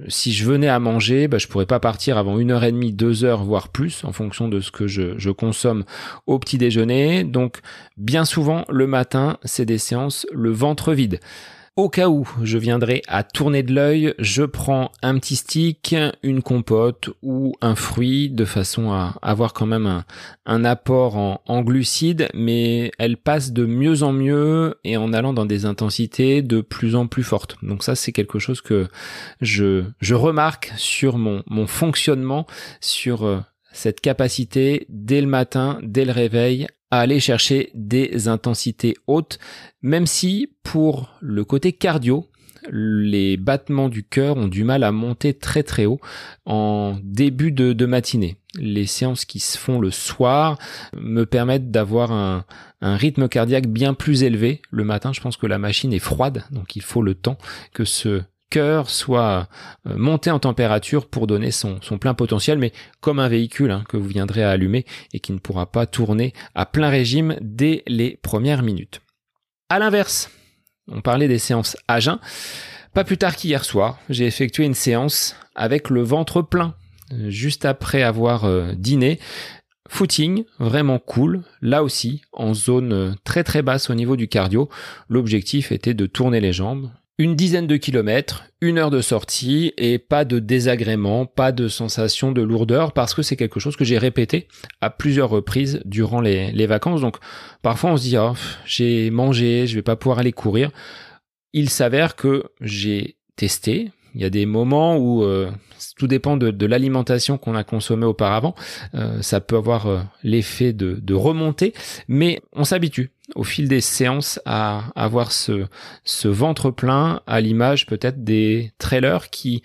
Si je venais à manger, bah, je pourrais pas partir avant une heure et demie, deux heures, voire plus, en fonction de ce que je, je consomme au petit déjeuner. Donc, bien souvent, le matin, c'est des séances le ventre vide. Au cas où je viendrai à tourner de l'œil, je prends un petit stick, une compote ou un fruit de façon à avoir quand même un, apport en, glucides, mais elle passe de mieux en mieux et en allant dans des intensités de plus en plus fortes. Donc ça c'est quelque chose que je, remarque sur mon, mon fonctionnement, sur euh, cette capacité dès le matin, dès le réveil, à aller chercher des intensités hautes, même si pour le côté cardio, les battements du cœur ont du mal à monter très très haut en début de, matinée. Les séances qui se font le soir me permettent d'avoir un, un, rythme cardiaque bien plus élevé le matin. Je pense que la machine est froide, donc il faut le temps que ce soit euh, monté en température pour donner son, plein potentiel, mais comme un véhicule hein, que vous viendrez à allumer et qui ne pourra pas tourner à plein régime dès les premières minutes. À l'inverse, on parlait des séances à jeun. Pas plus tard qu'hier soir, j'ai effectué une séance avec le ventre plein. Juste après avoir euh, dîné, Footing, vraiment cool, là aussi en zone euh, très très basse au niveau du cardio. L'objectif était de tourner les jambes. Une dizaine de kilomètres, une heure de sortie et pas de désagrément, pas de sensation de lourdeur parce que c'est quelque chose que j'ai répété à plusieurs reprises durant les, vacances. Donc parfois on se dit oh, j'ai mangé, je vais pas pouvoir aller courir. Il s'avère que j'ai testé, il y a des moments où euh, tout dépend de, l'alimentation qu'on a consommée auparavant. Euh, ça peut avoir euh, l'effet de, de, remonter, mais on s'habitue au fil des séances à avoir ce, ventre plein à l'image peut-être des trailers qui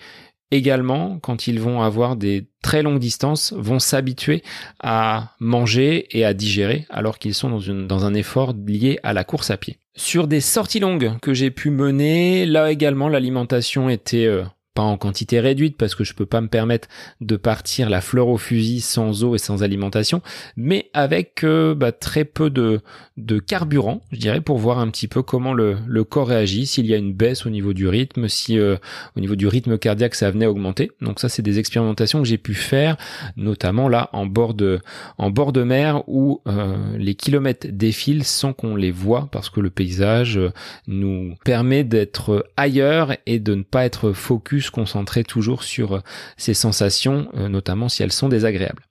également, quand ils vont avoir des très longues distances, vont s'habituer à manger et à digérer alors qu'ils sont dans un effort lié à la course à pied. Sur des sorties longues que j'ai pu mener, là également l'alimentation était euh, pas en quantité réduite parce que je peux pas me permettre de partir la fleur au fusil sans eau et sans alimentation, mais avec euh, bah, très peu de, de carburant, je dirais, pour voir un petit peu comment le, le corps réagit, s'il y a une baisse au niveau du rythme, si euh, au niveau du rythme cardiaque ça venait augmenter. Donc ça c'est des expérimentations que j'ai pu faire, notamment là en bord de en bord de mer où euh, les kilomètres défilent sans qu'on les voit parce que le paysage nous permet d'être ailleurs et de ne pas être focus concentrer toujours sur euh, ces sensations, euh, notamment si elles sont désagréables.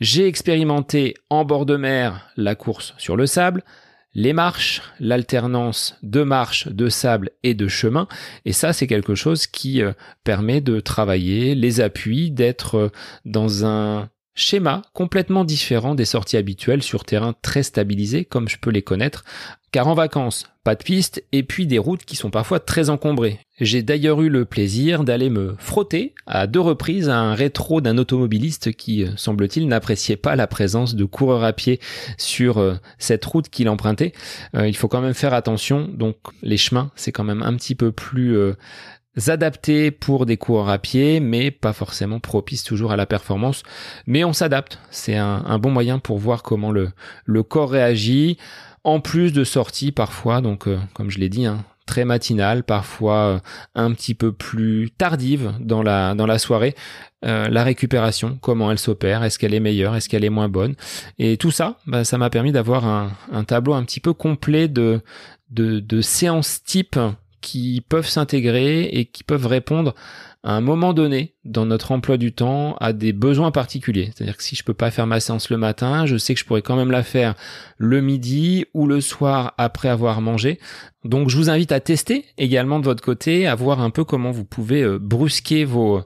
J'ai expérimenté en bord de mer la course sur le sable, les marches, l'alternance de marches, de sable et de chemin. Et ça, c'est quelque chose qui euh, permet de travailler les appuis, d'être dans un schéma complètement différent des sorties habituelles sur terrain très stabilisé comme je peux les connaître, car en vacances, pas de piste et puis des routes qui sont parfois très encombrées. J'ai d'ailleurs eu le plaisir d'aller me frotter à deux reprises à un rétro d'un automobiliste qui, euh, semble-t-il, n'appréciait pas la présence de coureurs à pied sur euh, cette route qu'il empruntait. Euh, il faut quand même faire attention, donc les chemins, c'est quand même un petit peu plus adapté pour des coureurs à pied, mais pas forcément propice toujours à la performance. Mais on s'adapte. C'est un, bon moyen pour voir comment le corps réagit en plus de sorties parfois, donc euh, comme je l'ai dit, hein, très matinale, parfois euh, un petit peu plus tardive dans la, soirée. Euh, la récupération, comment elle s'opère, est-ce qu'elle est meilleure, est-ce qu'elle est moins bonne. Et tout ça, bah, ça m'a permis d'avoir un, tableau un petit peu complet de, de, de séances type qui peuvent s'intégrer et qui peuvent répondre à un moment donné dans notre emploi du temps à des besoins particuliers. C'est-à-dire que si je peux pas faire ma séance le matin, je sais que je pourrais quand même la faire le midi ou le soir après avoir mangé. Donc je vous invite à tester également de votre côté, à voir un peu comment vous pouvez euh, brusquer vos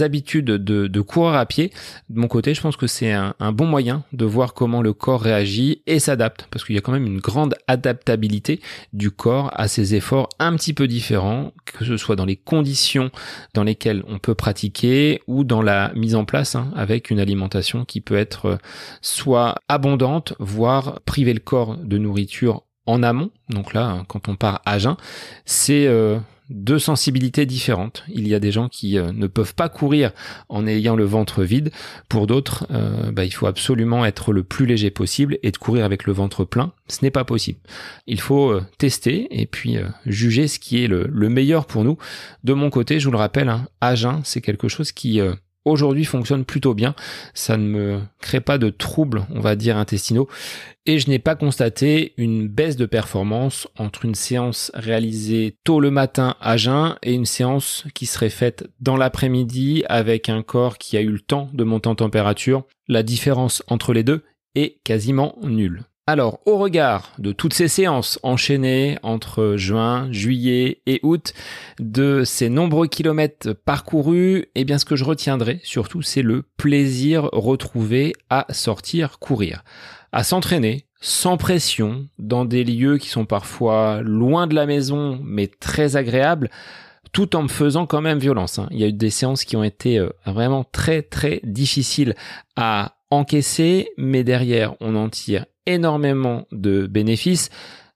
habitudes de, de coureur à pied. De mon côté, je pense que c'est un, bon moyen de voir comment le corps réagit et s'adapte, parce qu'il y a quand même une grande adaptabilité du corps à ces efforts un petit peu différents, que ce soit dans les conditions dans lesquelles on peut pratiquer ou dans la mise en place hein, avec une alimentation qui peut être euh, soit abondante, voire priver le corps de nourriture en amont. Donc là, hein, quand on part à jeun, c'est euh, deux sensibilités différentes. Il y a des gens qui euh, ne peuvent pas courir en ayant le ventre vide. Pour d'autres, euh, bah, il faut absolument être le plus léger possible et de courir avec le ventre plein. Ce n'est pas possible. Il faut tester et puis juger ce qui est le, meilleur pour nous. De mon côté, je vous le rappelle, hein, à jeun, c'est quelque chose qui aujourd'hui fonctionne plutôt bien. Ça ne me crée pas de troubles, on va dire, intestinaux. Et je n'ai pas constaté une baisse de performance entre une séance réalisée tôt le matin à jeun et une séance qui serait faite dans l'après-midi avec un corps qui a eu le temps de monter en température. La différence entre les deux est quasiment nulle. Alors, au regard de toutes ces séances enchaînées entre juin, juillet et août, de ces nombreux kilomètres parcourus, eh bien, ce que je retiendrai surtout, c'est le plaisir retrouvé à sortir courir, à s'entraîner sans pression, dans des lieux qui sont parfois loin de la maison, mais très agréables, tout en me faisant quand même violence. Hein. Il y a eu des séances qui ont été euh, vraiment très très difficiles à encaisser, mais derrière, on en tire énormément de bénéfices.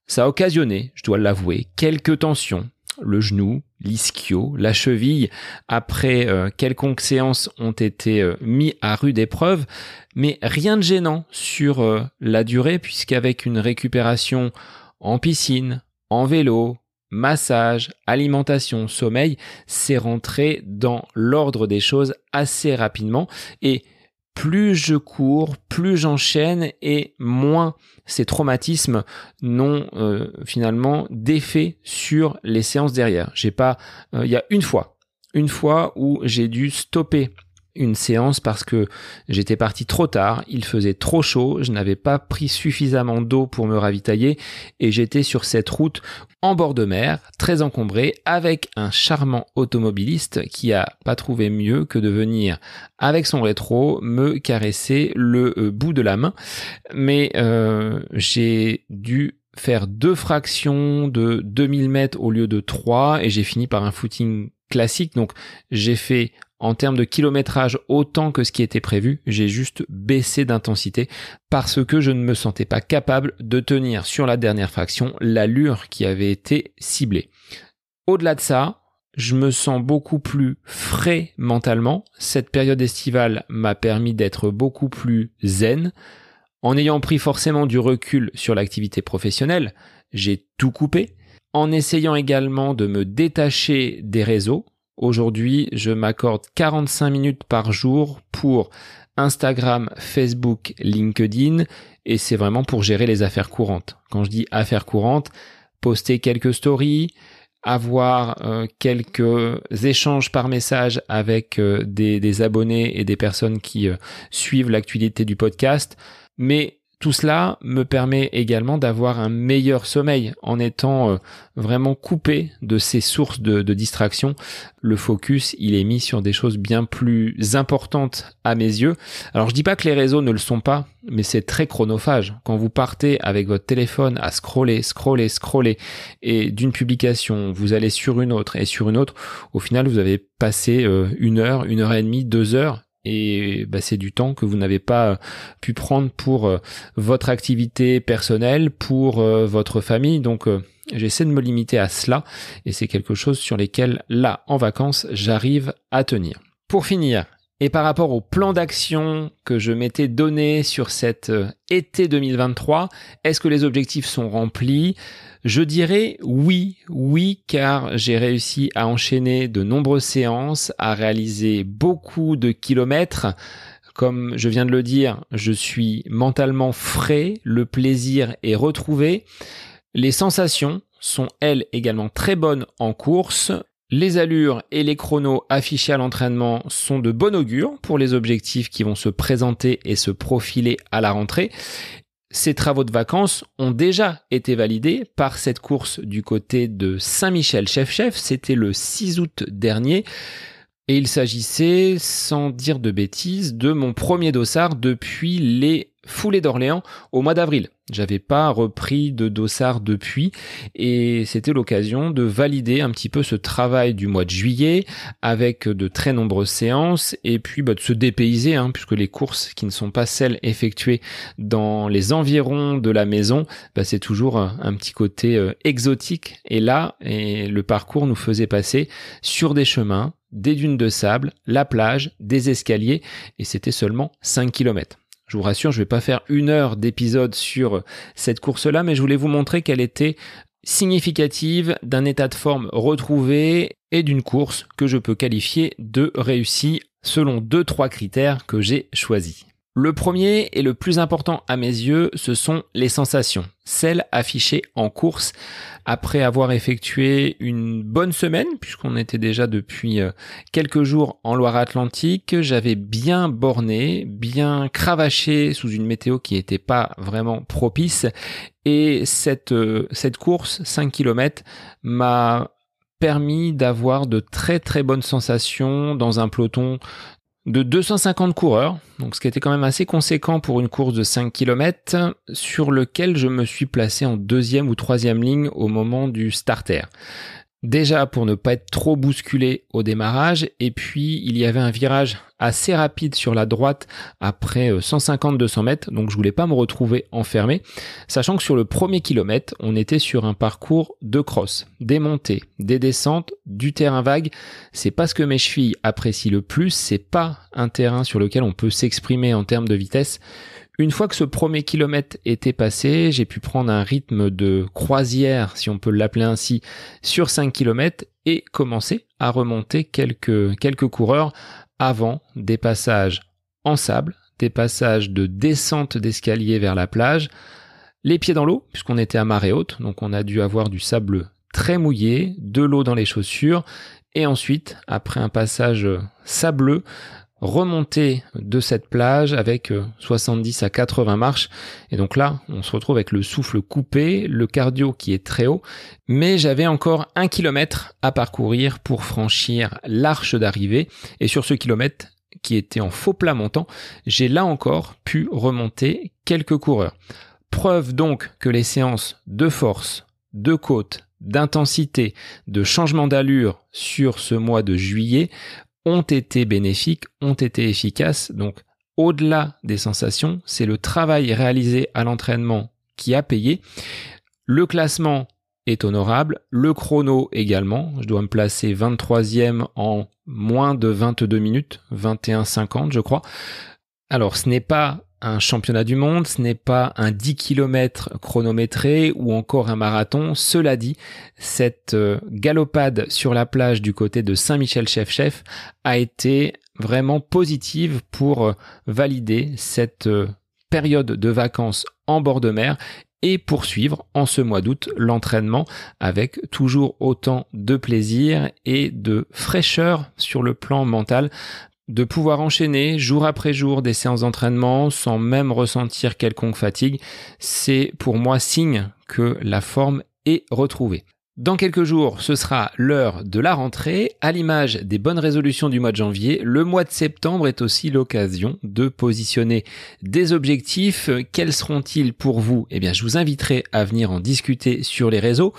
Ça a occasionné, je dois l'avouer, quelques tensions. Le genou, l'ischio, la cheville, après euh, quelconques séances ont été euh, mis à rude épreuve, mais rien de gênant sur euh, la durée, puisqu'avec une récupération en piscine, en vélo, massage, alimentation, sommeil, c'est rentré dans l'ordre des choses assez rapidement, et plus je cours, plus j'enchaîne et moins ces traumatismes n'ont euh, finalement d'effet sur les séances derrière. J'ai pas, euh, il y a une fois, une fois où j'ai dû stopper une séance parce que j'étais parti trop tard, il faisait trop chaud, je n'avais pas pris suffisamment d'eau pour me ravitailler et j'étais sur cette route en bord de mer, très encombrée, avec un charmant automobiliste qui a pas trouvé mieux que de venir avec son rétro me caresser le euh, bout de la main. Mais euh, j'ai dû faire deux fractions de 2000 mètres au lieu de 3 et j'ai fini par un footing classique. Donc j'ai fait en termes de kilométrage autant que ce qui était prévu, j'ai juste baissé d'intensité parce que je ne me sentais pas capable de tenir sur la dernière fraction l'allure qui avait été ciblée. Au-delà de ça, je me sens beaucoup plus frais mentalement. Cette période estivale m'a permis d'être beaucoup plus zen. En ayant pris forcément du recul sur l'activité professionnelle, j'ai tout coupé. En essayant également de me détacher des réseaux, Aujourd'hui, je m'accorde 45 minutes par jour pour Instagram, Facebook, LinkedIn et c'est vraiment pour gérer les affaires courantes. Quand je dis affaires courantes, poster quelques stories, avoir euh, quelques échanges par message avec euh, des, abonnés et des personnes qui euh, suivent l'actualité du podcast, mais tout cela me permet également d'avoir un meilleur sommeil en étant euh, vraiment coupé de ces sources de, distraction. Le focus, il est mis sur des choses bien plus importantes à mes yeux. Alors je dis pas que les réseaux ne le sont pas, mais c'est très chronophage. Quand vous partez avec votre téléphone à scroller, scroller, scroller, et d'une publication, vous allez sur une autre et sur une autre, au final vous avez passé euh, une heure, une heure et demie, deux heures et bah, c'est du temps que vous n'avez pas euh, pu prendre pour euh, votre activité personnelle, pour euh, votre famille. Donc j'essaie de me limiter à cela et c'est quelque chose sur lesquels là en vacances j'arrive à tenir. Pour finir, et par rapport au plan d'action que je m'étais donné sur cet été 2023, est-ce que les objectifs sont remplis? Je dirais oui, oui, car j'ai réussi à enchaîner de nombreuses séances, à réaliser beaucoup de kilomètres. Comme je viens de le dire, je suis mentalement frais, le plaisir est retrouvé. Les sensations sont elles également très bonnes en course. Les allures et les chronos affichés à l'entraînement sont de bon augure pour les objectifs qui vont se présenter et se profiler à la rentrée ces travaux de vacances ont déjà été validés par cette course du côté de Saint-Michel-Chef-Chef. C'était le 6 août dernier. Et il s'agissait, sans dire de bêtises, de mon premier dossard depuis les foulée d'Orléans au mois d'avril. J'avais pas repris de dossard depuis et c'était l'occasion de valider un petit peu ce travail du mois de juillet avec de très nombreuses séances et puis bah, de se dépayser hein, puisque les courses qui ne sont pas celles effectuées dans les environs de la maison, bah, c'est toujours un, petit côté euh, exotique et là le parcours nous faisait passer sur des chemins, des dunes de sable, la plage, des escaliers et c'était seulement 5 km. Je vous rassure, je ne vais pas faire une heure d'épisode sur cette course-là, mais je voulais vous montrer qu'elle était significative d'un état de forme retrouvé et d'une course que je peux qualifier de réussie selon deux trois critères que j'ai choisis. Le premier et le plus important à mes yeux, ce sont les sensations, celles affichées en course après avoir effectué une bonne semaine, puisqu'on était déjà depuis euh, quelques jours en Loire-Atlantique. J'avais bien borné, bien cravaché sous une météo qui n'était pas vraiment propice. Et cette, euh, cette course, 5 km, m'a permis d'avoir de très très bonnes sensations dans un peloton de 250 coureurs, donc ce qui était quand même assez conséquent pour une course de 5 km, sur lequel je me suis placé en deuxième ou troisième ligne au moment du starter. Déjà pour ne pas être trop bousculé au démarrage et puis il y avait un virage assez rapide sur la droite après 150-200 euh, mètres. Donc je voulais pas me retrouver enfermé. Sachant que sur le premier kilomètre on était sur un parcours de cross, des montées, des descentes, du terrain vague. C'est pas ce que mes chevilles apprécient le plus, c'est pas un terrain sur lequel on peut s'exprimer en termes de vitesse. Une fois que ce premier kilomètre était passé, j'ai pu prendre un rythme de croisière, si on peut l'appeler ainsi, sur 5 km et commencer à remonter quelques, quelques coureurs avant des passages en sable, des passages de descente d'escalier vers la plage, les pieds dans l'eau, puisqu'on était à marée haute, donc on a dû avoir du sable très mouillé, de l'eau dans les chaussures, et ensuite, après un passage sableux, remonter de cette plage avec 70 euh, à 80 marches. Et donc là, on se retrouve avec le souffle coupé, le cardio qui est très haut. Mais j'avais encore un kilomètre à parcourir pour franchir l'arche d'arrivée. Et sur ce kilomètre, qui était en faux plat montant, j'ai là encore pu remonter quelques coureurs. Preuve donc que les séances de force, de côte, d'intensité, de changement d'allure sur ce mois de juillet ont été bénéfiques, ont été efficaces. Donc, au-delà des sensations, c'est le travail réalisé à l'entraînement qui a payé. Le classement est honorable, le chrono également. Je dois me placer 23e en moins de 22 minutes, 21,50 je crois. Alors, ce n'est pas un championnat du monde, ce n'est pas un 10 km chronométré ou encore un marathon. Cela dit, cette euh, galopade sur la plage du côté de Saint-Michel-Chef-Chef a été vraiment positive pour euh, valider cette euh, période de vacances en bord de mer et poursuivre en ce mois d'août l'entraînement avec toujours autant de plaisir et de fraîcheur sur le plan mental de pouvoir enchaîner jour après jour des séances d'entraînement sans même ressentir quelconque fatigue, c'est pour moi signe que la forme est retrouvée. Dans quelques jours, ce sera l'heure de la rentrée. À l'image des bonnes résolutions du mois de janvier, le mois de septembre est aussi l'occasion de positionner des objectifs. Quels seront-ils pour vous? Eh bien, je vous inviterai à venir en discuter sur les réseaux.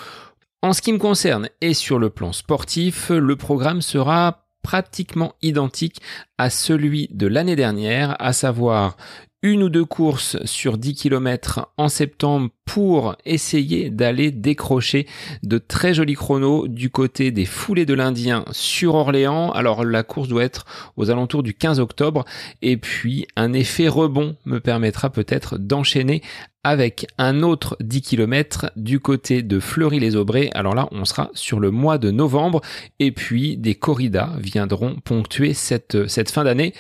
En ce qui me concerne et sur le plan sportif, le programme sera pratiquement identique à celui de l'année dernière, à savoir une ou deux courses sur 10 km en septembre pour essayer d'aller décrocher de très jolis chronos du côté des foulées de l'Indien sur Orléans. Alors la course doit être aux alentours du 15 octobre et puis un effet rebond me permettra peut-être d'enchaîner avec un autre 10 km du côté de Fleury-les-Aubrais. Alors là, on sera sur le mois de novembre et puis des corridas viendront ponctuer cette, cette fin d'année.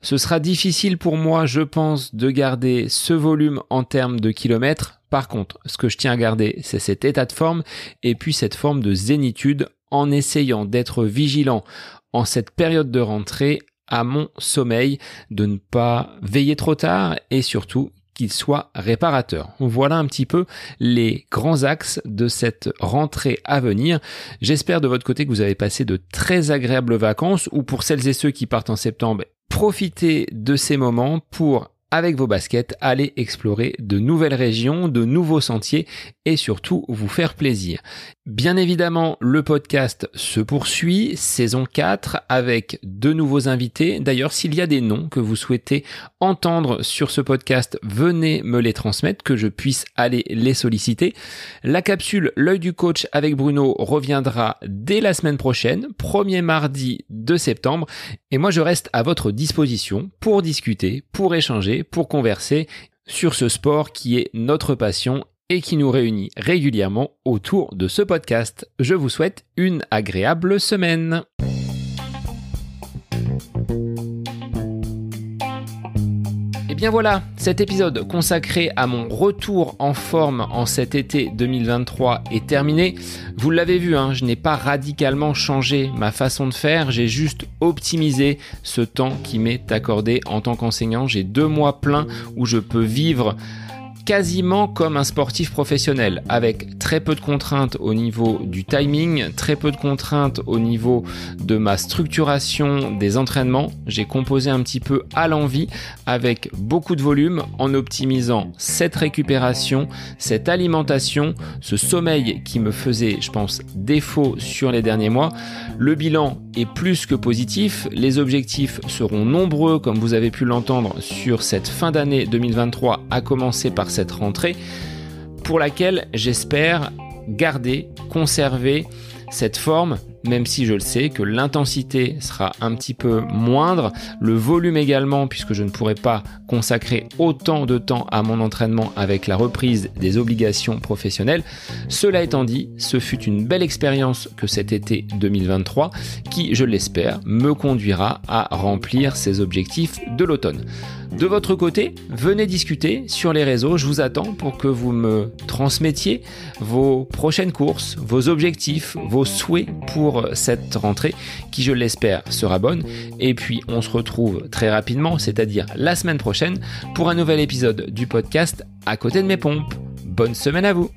Ce sera difficile pour moi, je pense, de garder ce volume en termes de kilomètres. Par contre, ce que je tiens à garder, c'est cet état de forme et puis cette forme de zénitude en essayant d'être vigilant en cette période de rentrée à mon sommeil, de ne pas veiller trop tard et surtout qu'il soit réparateur. Voilà un petit peu les grands axes de cette rentrée à venir. J'espère de votre côté que vous avez passé de très agréables vacances ou pour celles et ceux qui partent en septembre, profitez de ces moments pour avec vos baskets, aller explorer de nouvelles régions, de nouveaux sentiers et surtout vous faire plaisir. Bien évidemment, le podcast se poursuit, saison 4, avec de nouveaux invités. D'ailleurs, s'il y a des noms que vous souhaitez entendre sur ce podcast, venez me les transmettre, que je puisse aller les solliciter. La capsule L'œil du coach avec Bruno reviendra dès la semaine prochaine, premier mardi de septembre. Et moi, je reste à votre disposition pour discuter, pour échanger, pour converser sur ce sport qui est notre passion et qui nous réunit régulièrement autour de ce podcast. Je vous souhaite une agréable semaine. Bien voilà, cet épisode consacré à mon retour en forme en cet été 2023 est terminé. Vous l'avez vu, hein, je n'ai pas radicalement changé ma façon de faire, j'ai juste optimisé ce temps qui m'est accordé en tant qu'enseignant. J'ai deux mois pleins où je peux vivre quasiment comme un sportif professionnel, avec très peu de contraintes au niveau du timing, très peu de contraintes au niveau de ma structuration des entraînements. J'ai composé un petit peu à l'envie avec beaucoup de volume en optimisant cette récupération, cette alimentation, ce sommeil qui me faisait, je pense, défaut sur les derniers mois. Le bilan est plus que positif, les objectifs seront nombreux comme vous avez pu l'entendre sur cette fin d'année 2023 à commencer par rentrée pour laquelle j'espère garder, conserver cette forme, même si je le sais que l'intensité sera un petit peu moindre, le volume également, puisque je ne pourrai pas consacrer autant de temps à mon entraînement avec la reprise des obligations professionnelles. Cela étant dit, ce fut une belle expérience que cet été 2023 qui, je l'espère, me conduira à remplir ces objectifs de l'automne. De votre côté, venez discuter sur les réseaux, je vous attends pour que vous me transmettiez vos prochaines courses, vos objectifs, vos souhaits pour cette rentrée qui, je l'espère, sera bonne. Et puis, on se retrouve très rapidement, c'est-à-dire la semaine prochaine, pour un nouvel épisode du podcast À côté de mes pompes. Bonne semaine à vous